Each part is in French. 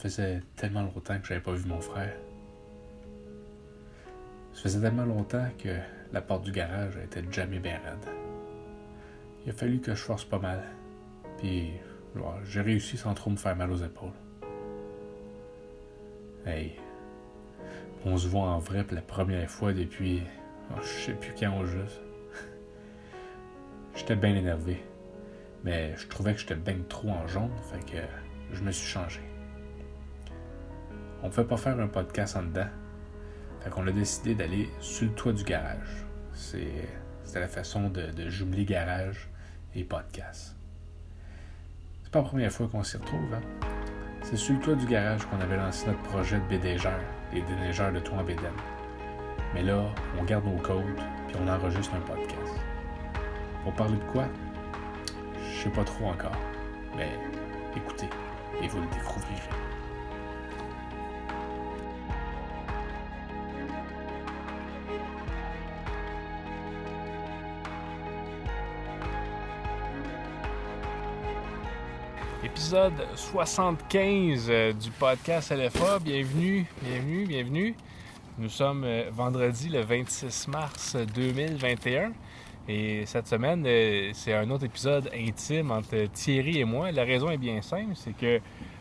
faisait tellement longtemps que j'avais pas vu mon frère. Ça faisait tellement longtemps que la porte du garage était jamais bien raide. Il a fallu que je force pas mal. Puis j'ai réussi sans trop me faire mal aux épaules. Hey, on se voit en vrai pour la première fois depuis oh, je sais plus quand au juste. J'étais bien énervé. Mais je trouvais que j'étais bien trop en jaune, fait que je me suis changé. On ne pouvait pas faire un podcast en dedans. Fait qu'on a décidé d'aller sur le toit du garage. C'était la façon de, de, jumeler garage et podcast. C'est pas la première fois qu'on s'y retrouve, hein? C'est sur le toit du garage qu'on avait lancé notre projet de BDGR, les déneigeurs de toit en BDM. Mais là, on garde nos codes, puis on enregistre un podcast. Pour parler de quoi? Je sais pas trop encore. Mais écoutez, et vous le découvrirez. Épisode 75 euh, du podcast LFA. Bienvenue, bienvenue, bienvenue. Nous sommes euh, vendredi le 26 mars 2021. Et cette semaine, euh, c'est un autre épisode intime entre Thierry et moi. La raison est bien simple, c'est que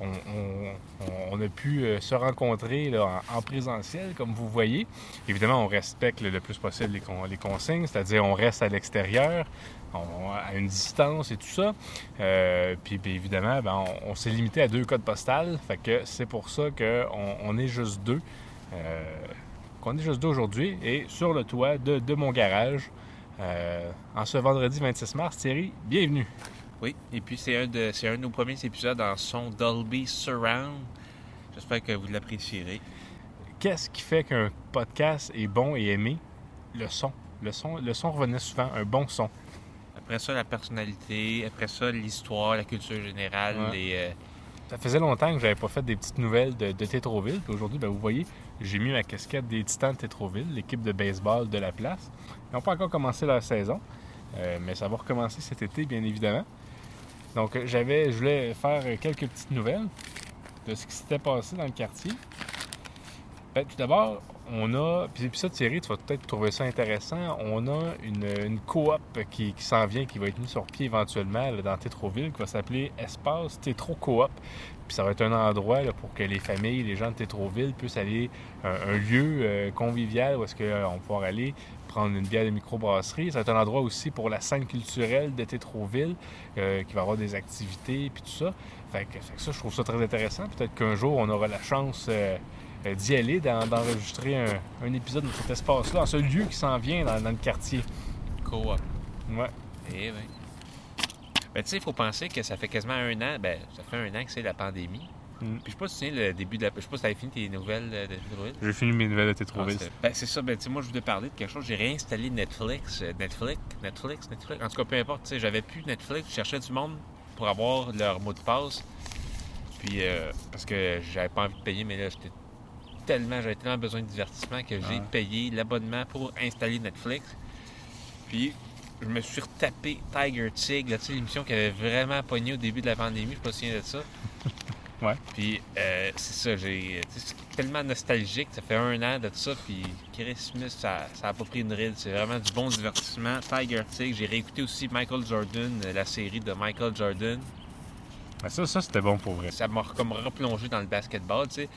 on, a pu se rencontrer en, présentiel, comme vous voyez. Évidemment, on respecte le, plus possible les, consignes, c'est-à-dire on reste à l'extérieur, à une distance et tout ça. Euh, puis, évidemment, ben, on, s'est limité à deux codes postales, fait que c'est pour ça qu'on on est juste deux. qu'on est juste deux aujourd'hui et sur le toit de mon garage. Euh, en ce vendredi 26 mars, Thierry, bienvenue. Oui, et puis c'est un, de, un de nos premiers épisodes en son Dolby Surround. J'espère que vous l'apprécierez. Qu'est-ce qui fait qu'un podcast est bon et aimé? Le son. Le son, le son revenait souvent, un bon son. Après ça, la personnalité. Après ça, l'histoire, la culture générale. Euh, ça faisait longtemps que j'avais pas fait des petites nouvelles de, de Tétroville. aujourd'hui, ben, vous voyez, j'ai mis ma casquette des Titans de Tétroville, l'équipe de baseball de la place. Ils n'ont pas encore commencé leur saison, euh, mais ça va recommencer cet été, bien évidemment. Donc, j'avais, je voulais faire quelques petites nouvelles de ce qui s'était passé dans le quartier. Ben, tout d'abord, on a, puis, ça Thierry, tu vas peut-être trouver ça intéressant, on a une, coop qui, s'en vient, qui va être mise sur pied éventuellement dans Tétroville, qui va s'appeler Espace Tétro Coop. Puis ça va être un endroit pour que les familles, les gens de Tétroville puissent aller, un, lieu euh, convivial où est-ce qu'on va pouvoir aller prendre une bière de microbrasserie. Ça va être un endroit aussi pour la scène culturelle de Tétroville, euh, qui va avoir des activités, puis tout ça. Fait que, ça, je trouve ça très intéressant. Peut-être qu'un jour, on aura la chance euh, d'y aller, d'enregistrer un, épisode de cet espace-là, dans ce lieu qui s'en vient dans, le quartier. Coop. Ouais. Eh oui. Ben, tu sais, il faut penser que ça fait quasiment un an, ben, ça fait un an que c'est la pandémie. Mm. Puis je sais pas si tu sais le début de la. Je sais pas si t'avais fini tes nouvelles de Tétroville. J'ai fini mes nouvelles de Tétroville. Ah, ben, c'est ça. Ben, tu sais, moi, je voulais parler de quelque chose. J'ai réinstallé Netflix. Euh, Netflix, Netflix, Netflix. En tout cas, peu importe. Tu sais, j'avais plus Netflix. Je cherchais du monde pour avoir leur mot de passe. Puis, euh, parce que j'avais pas envie de payer, mais là, j'étais tellement, j'avais tellement besoin de divertissement que j'ai payé l'abonnement pour installer Netflix. Puis, je me suis retapé Tiger Tig, l'émission qui avait vraiment pogné au début de la pandémie, je suis pas souviens de ça. ouais. Puis euh, c'est ça, j'ai c'est tellement nostalgique, ça fait un an de tout ça, puis Chris Smith, ça, ça a pas pris une ride, c'est vraiment du bon divertissement. Tiger Tig, j'ai réécouté aussi Michael Jordan, euh, la série de Michael Jordan. ça, ça c'était bon pour vrai. Ça m'a comme replongé dans le basketball, tu sais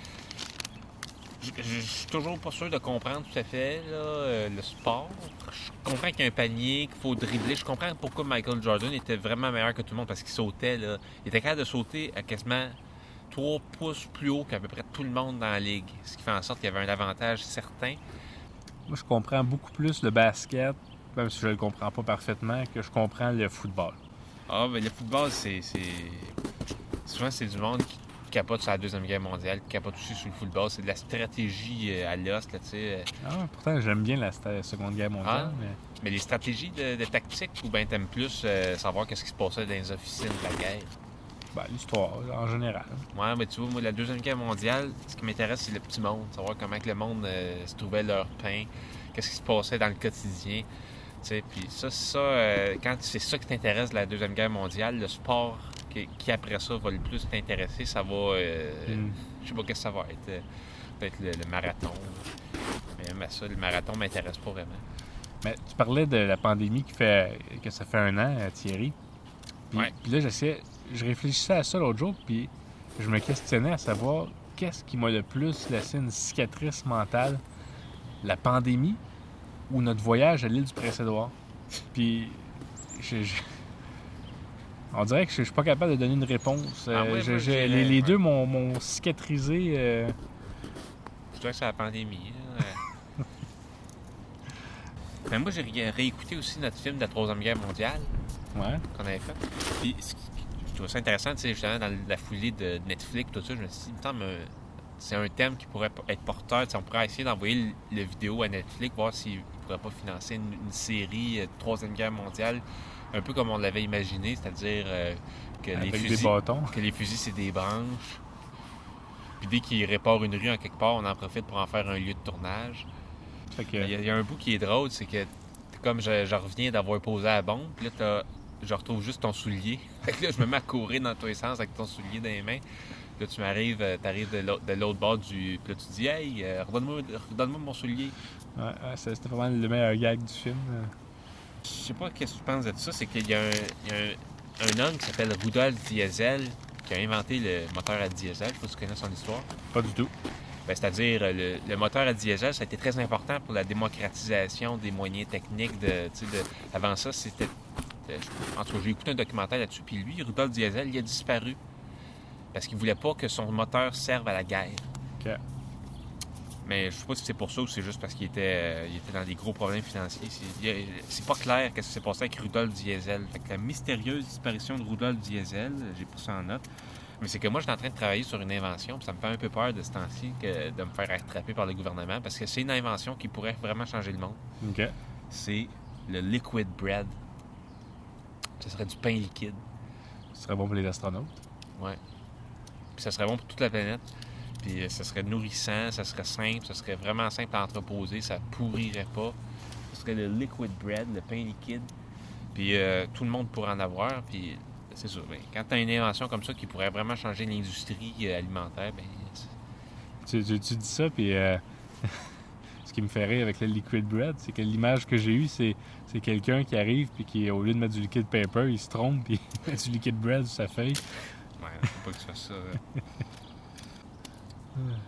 je suis toujours pas sûr de comprendre tout à fait euh, le sport. Je comprends qu'il y a un panier, qu'il faut dribbler. Je comprends pourquoi Michael Jordan était vraiment meilleur que tout le monde parce qu'il sautait. Là. Il était capable de sauter à quasiment 3 pouces plus haut qu'à peu près tout le monde dans la ligue. Ce qui fait en sorte qu'il y avait un avantage certain. Moi, je comprends beaucoup plus le basket, même si je le comprends pas parfaitement, que je comprends le football. Ah, mais le football, c'est. Souvent, c'est du monde qui capote sur la Deuxième Guerre mondiale, qui capote aussi sur le football. C'est de la stratégie euh, à l'os, tu sais. Ah, pourtant, j'aime bien la Seconde Guerre mondiale. Ah, mais... les stratégies de, tactique, ou bien t'aimes plus euh, savoir qu'est-ce qui se passait dans les officines de la guerre? Ben, l'histoire, en général. Ouais, mais tu vois, moi, la Deuxième Guerre mondiale, ce qui m'intéresse, c'est le petit monde. Savoir comment que le monde euh, se trouvait leur pain, qu'est-ce qui se passait dans le quotidien. Puis ça, ça quand c'est ça qui t'intéresse, la Deuxième Guerre mondiale, le sport qui, qui après ça va le plus t'intéresser, ça va. euh, Hmm. Je sais pas qu'est-ce que ça va être. euh, Peut-être le, le marathon. Mais même à ça, le marathon m'intéresse pas vraiment. Mais tu parlais de la pandémie qui fait que ça fait un an, euh, Thierry. Puis, Ouais. puis là, j'essayais, je réfléchissais à ça l'autre jour, puis je me questionnais à savoir qu'est-ce qui m'a le plus laissé une cicatrice mentale, la pandémie ou notre voyage à l'île du Prince-Édouard. Puis, je- je- on dirait que je, je suis pas capable de donner une réponse. Ah Euh, je- je- les, les ouais. deux m'ont cicatrisé. euh, Je dirais que c'est la pandémie. Mais moi, j'ai ré- réécouté aussi notre film de la Troisième Guerre mondiale ouais. qu'on avait fait. Puis, je trouve ça intéressant, tu sais, justement, dans la foulée de Netflix, tout ça, je me suis dit, euh, c'est un thème qui pourrait être porteur. On pourrait essayer d'envoyer le, le vidéo à Netflix, voir s'ils ne pourraient pas financer une, une série euh, de Troisième Guerre mondiale, un peu comme on l'avait imaginé, c'est-à-dire euh, que les fusils que les fusils, c'est des branches. Puis dès qu'ils réparent une rue en quelque part, on en profite pour en faire un lieu de tournage. Il y, a- il y a un bout qui est drôle, c'est que comme je, je reviens d'avoir posé la bombe, puis là, t'as- je retrouve juste ton soulier. Fait que là, je me mets à courir dans tous les sens avec ton soulier dans les mains. Tu m'arrives, euh, t'arrives de l'autre- bord du... Puis là, tu dis « Hey, euh, redonne-moi mon soulier. Ouais, c'était vraiment le meilleur gag du film. euh. » Je sais pas qu'est-ce que tu penses de ça, c'est qu'il y a un, il y a un- un homme qui s'appelle Rudolf Diesel qui a inventé le moteur à diesel. Je sais pas si tu connais son histoire. Pas du tout. Ben, C'est-à-dire, euh, le, le moteur à diesel, ça a été très important pour la démocratisation des moyens techniques. De, avant ça, c'était. En tout cas, j'ai écouté un documentaire là-dessus, puis lui, Rudolf Diesel, il a disparu. Parce qu'il voulait pas que son moteur serve à la guerre. Mais je sais pas si c'est pour ça ou c'est juste parce qu'il était, euh, il était dans des gros problèmes financiers. C'est, pas clair qu'est-ce qui s'est passé avec Rudolf Diesel. Fait que la mystérieuse disparition de Rudolf Diesel, j'ai pris ça en note. Mais c'est que moi, je suis en train de travailler sur une invention, puis ça me fait un peu peur de ce temps-ci que de me faire attraper par le gouvernement, parce que c'est une invention qui pourrait vraiment changer le monde. C'est le liquid bread. Ce serait du pain liquide. Ce serait bon pour les astronautes. Puis ça serait bon pour toute la planète. Puis euh, ça serait nourrissant, ça serait simple, ça serait vraiment simple à entreposer, ça pourrirait pas. Ce serait le liquid bread, le pain liquide. Puis euh, tout le monde pourrait en avoir. Puis c'est sûr, ben, quand tu as une invention comme ça qui pourrait vraiment changer l'industrie euh, alimentaire, c'est- Tu, dis ça, puis ce qui me fait rire avec le liquid bread, c'est que l'image que j'ai eue, c'est, c'est quelqu'un qui arrive, puis qui, au lieu de mettre du liquid paper, il se trompe, puis il met du liquid bread sur sa feuille. Ouais, faut pas que tu fasses ça.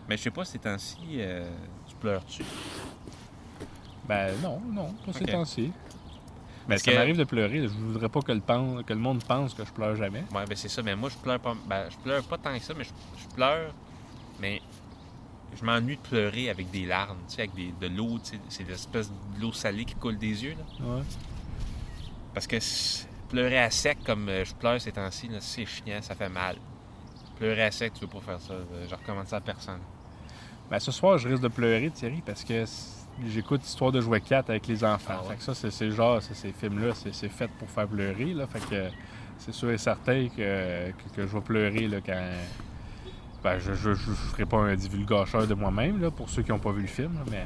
Mais je sais pas, ces temps-ci, euh, tu pleures-tu? Ben non, non, pas ces Ok. temps-ci. Mais Parce ça que- m'arrive de pleurer. Je voudrais pas que le, pen- que le monde pense que je pleure jamais. Ouais, ben c'est ça. Mais moi, je pleure pas. Ben, je pleure pas tant que ça, mais je, je pleure. Mais je m'ennuie de pleurer avec des larmes, tu sais, avec des, de l'eau, tu sais. C'est l'espèce de l'eau salée qui coule des yeux, là. Ouais. Parce que pleurer à sec comme euh, je pleure ces temps-ci, c'est chiant, ça fait mal. Pleurer à sec, tu veux pas faire ça. Je recommande ça à personne. Ben, ce soir, je risque de pleurer, Thierry, parce que j'écoute Histoire de jouer 4 avec les enfants. Ah ouais? Fait que ça, c'est, genre, c'est- ces films-là, c'est, fait pour faire pleurer. Là. Fait que c'est sûr et certain que, que, que je vais pleurer là, quand. Ben, je ne ferai pas un divulgacheur de moi-même, pour ceux qui n'ont pas vu le film, là, mais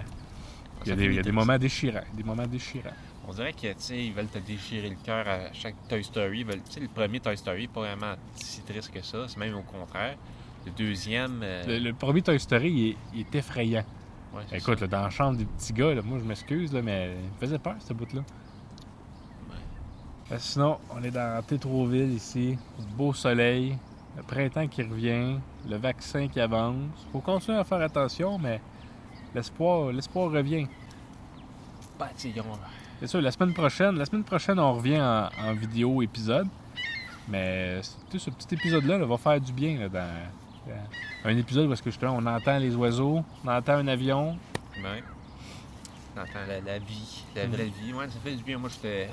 il y a, des, y a moments déchirants. Des moments déchirants. On dirait que, ils veulent te déchirer le cœur à chaque Toy Story. Ils veulent- le premier Toy Story, pas vraiment si triste que ça. C'est même au contraire. Le deuxième. euh, Le, le premier Toy Story, il est, il est effrayant. ouais, Écoute, là, dans la chambre des petits gars, là, moi, je m'excuse, mais il me faisait peur, ce bout-là. Euh, Sinon, on est dans Tétroville ici, beau soleil, le printemps qui revient, le vaccin qui avance. faut continuer à faire attention, mais l'espoir, l'espoir revient. Ben, C'est sûr, la semaine prochaine, la semaine prochaine, on revient en, en vidéo épisode. Mais sais, ce petit épisode-là là, va faire du bien là, dans, dans un épisode est-ce que justement on entend les oiseaux, on entend un avion. Ouais. On entend la, la vie, la vraie vie. Ouais, ça fait du bien. Moi, j'étais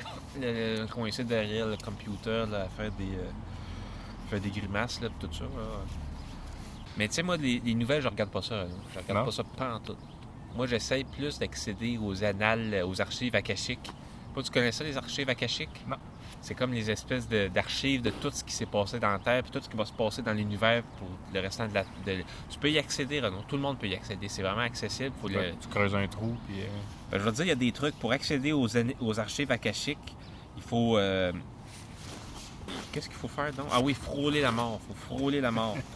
coincé derrière le computer là, à faire des, euh, faire des grimaces, là, tout ça. là. Mais tu sais, moi, les, les nouvelles, je regarde pas ça. là. Je regarde Non? pas ça pantoute. Moi, j'essaye plus d'accéder aux annales, aux archives akashiques. Pas, tu connais ça, les archives akashiques? Non. C'est comme les espèces d'archives de, tout ce qui s'est passé dans la Terre, puis tout ce qui va se passer dans l'univers pour le restant de la... de- Tu peux y accéder, Renaud. Tout le monde peut y accéder. C'est vraiment accessible. Faut le... Tu creuses un trou, puis. euh, Ben, je veux dire, il y a des trucs pour accéder aux, aux archives akashiques. Il faut, euh, Qu'est-ce qu'il faut faire donc? Ah oui, frôler la mort. Il faut frôler la mort.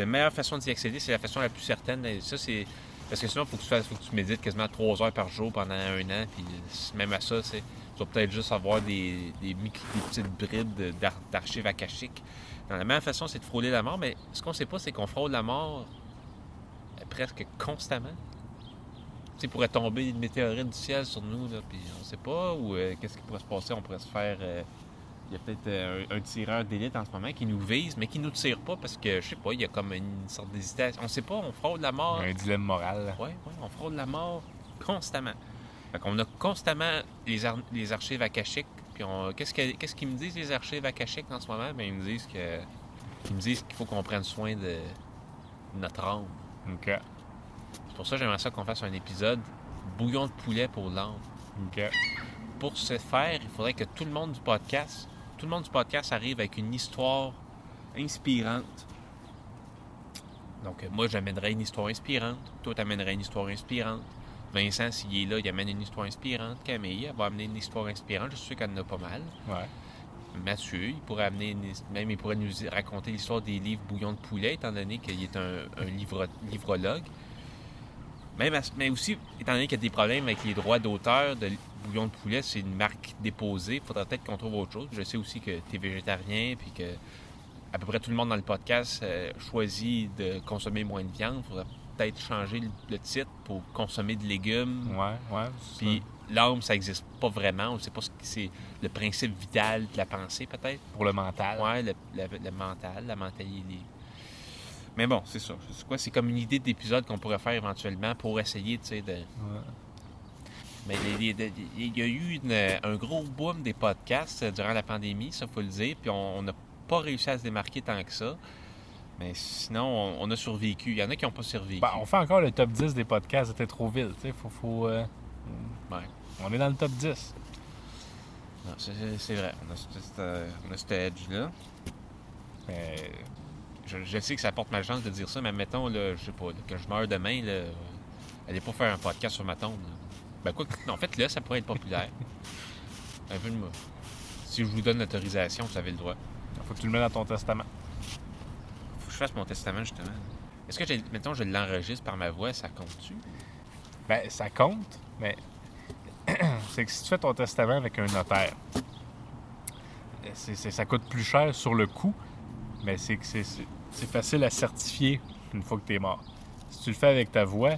la meilleure façon d'y accéder, c'est la façon la plus certaine. Ça, c'est. Parce que sinon, il faut que tu fasses, faut que tu médites quasiment trois heures par jour pendant un an. Puis même à ça. Tu vas peut-être juste avoir des, des, petites bribes d'ar- d'archives akashiques. Dans la meilleure façon, c'est de frôler la mort, mais ce qu'on sait pas, c'est qu'on frôle la mort euh, presque constamment. Tu pourrait tomber une météorite du ciel sur nous, là, puis on sait pas, ou euh, qu'est-ce qui pourrait se passer, on pourrait se faire... euh, il y a peut-être euh, un, un tireur d'élite en ce moment qui nous vise, mais qui nous tire pas parce que, je sais pas, il y a comme une sorte d'hésitation. On sait pas, on frôle la mort. Un dilemme moral. Oui, oui, on frôle la mort constamment. Fait qu'on a constamment les, ar- les archives akashiques. Puis on... qu'est-ce, que- qu'est-ce qu'ils me disent, les archives akashiques, en ce moment? Ben, ils me disent que ils me disent qu'il faut qu'on prenne soin de de notre âme. OK. C'est pour ça que j'aimerais ça qu'on fasse un épisode bouillon de poulet pour l'âme. OK. Pour ce faire, il faudrait que tout le monde du podcast, tout le monde du podcast arrive avec une histoire inspirante. Donc, euh, moi, j'amènerais une histoire inspirante. Toi, t'amènerais une histoire inspirante. Vincent, s'il est là, il amène une histoire inspirante. Camille, elle va amener une histoire inspirante. Je suis sûr qu'elle en a pas mal. Ouais. Mathieu, il pourrait amener une même il pourrait nous raconter l'histoire des livres Bouillon de poulet, étant donné qu'il est un, un livro- livrologue. Même à- mais aussi, étant donné qu'il y a des problèmes avec les droits d'auteur de Bouillon de poulet, c'est une marque déposée. Il faudrait peut-être qu'on trouve autre chose. Je sais aussi que tu es végétarien, puis que à peu près tout le monde dans le podcast euh, choisit de consommer moins de viande. Il faudrait peut-être changer le, le titre pour consommer de légumes. Ouais, ouais. Puis l'âme, ça n'existe pas vraiment. On ne sait pas ce que c'est le principe vital de la pensée, peut-être. Pour le mental. Ouais, le, le- le mental, la mentalité. Mais bon, c'est ça. C'est quoi? C'est comme une idée d'épisode qu'on pourrait faire éventuellement pour essayer, tu sais, de... Ouais. Mais il y a eu une- un gros boom des podcasts euh, durant la pandémie, ça faut le dire, puis on n'a pas réussi à se démarquer tant que ça. Mais sinon, on, on a survécu. Il y en a qui n'ont pas survécu. Ben, on fait encore le top 10 des podcasts de Tétroville. Tu sais, faut. faut euh, Ouais. On est dans le top 10. Non, c'est- vrai. On a, ce- ce- euh, edge-là. Mais Je, je sais que ça porte malchance de dire ça, mais mettons, là, je sais pas, là, que je meurs demain, là, allez pas faire un podcast sur ma tombe. là. Ben quoi, non, en fait, là, ça pourrait être populaire. Un peu de moi. Si je vous donne l'autorisation, vous avez le droit. faut que tu le mettes dans ton testament. Faut que je fasse mon testament, justement. Est-ce que, mettons, je l'enregistre par ma voix, ça compte-tu? Ben, ça compte, mais c'est que si tu fais ton testament avec un notaire, ça coûte plus cher sur le coup, mais c'est que c'est- c'est facile à certifier une fois que tu es mort. Si tu le fais avec ta voix,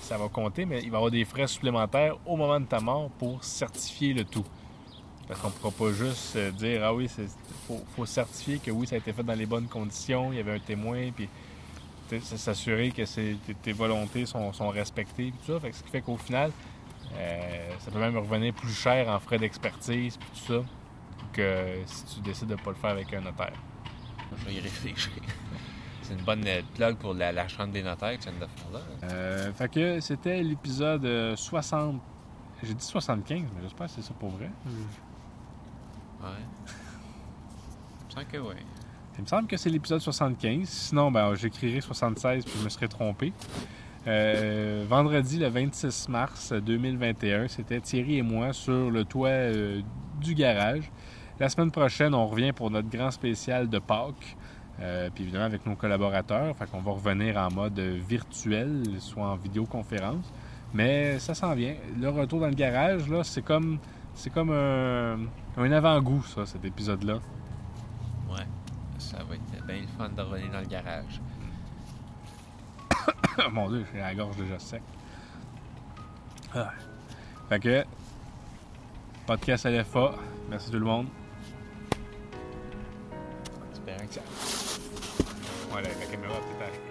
ça va compter, mais il va y avoir des frais supplémentaires au moment de ta mort pour certifier le tout. Parce qu'on ne pourra pas juste euh, dire Ah oui, il faut, certifier que oui, ça a été fait dans les bonnes conditions, il y avait un témoin, puis s'assurer que tes- volontés sont, respectées, puis tout ça. Ce qui fait qu'au final, euh, ça peut même revenir plus cher en frais d'expertise, puis tout ça, que si tu décides de ne pas le faire avec un notaire. Je vais y réfléchir. C'est une bonne euh, plug pour la, la chambre des notaires que tu viens de faire là. Euh, fait que c'était l'épisode euh, 60. J'ai dit 75, mais j'espère que c'est ça pour vrai. Ouais. Je sens que oui. Il me semble que c'est l'épisode 75. Sinon, ben, j'écrirai 76 puis je me serais trompé. Euh, vendredi, le 26 mars 2021, c'était Thierry et moi sur le toit euh, du garage. La semaine prochaine, on revient pour notre grand spécial de Pâques. Euh, puis évidemment avec nos collaborateurs. Fait qu'on va revenir en mode virtuel, soit en vidéoconférence. Mais ça s'en vient. Le retour dans le garage, là, c'est comme c'est comme un, un avant-goût, ça, cet épisode-là. Ouais. Ça va être bien le fun de revenir dans le garage. Mon dieu, j'ai la gorge déjà sec. Ah. Fait que, podcast LFA. Merci tout le monde. Espérant que ça. Voilà, la caméra peut-être.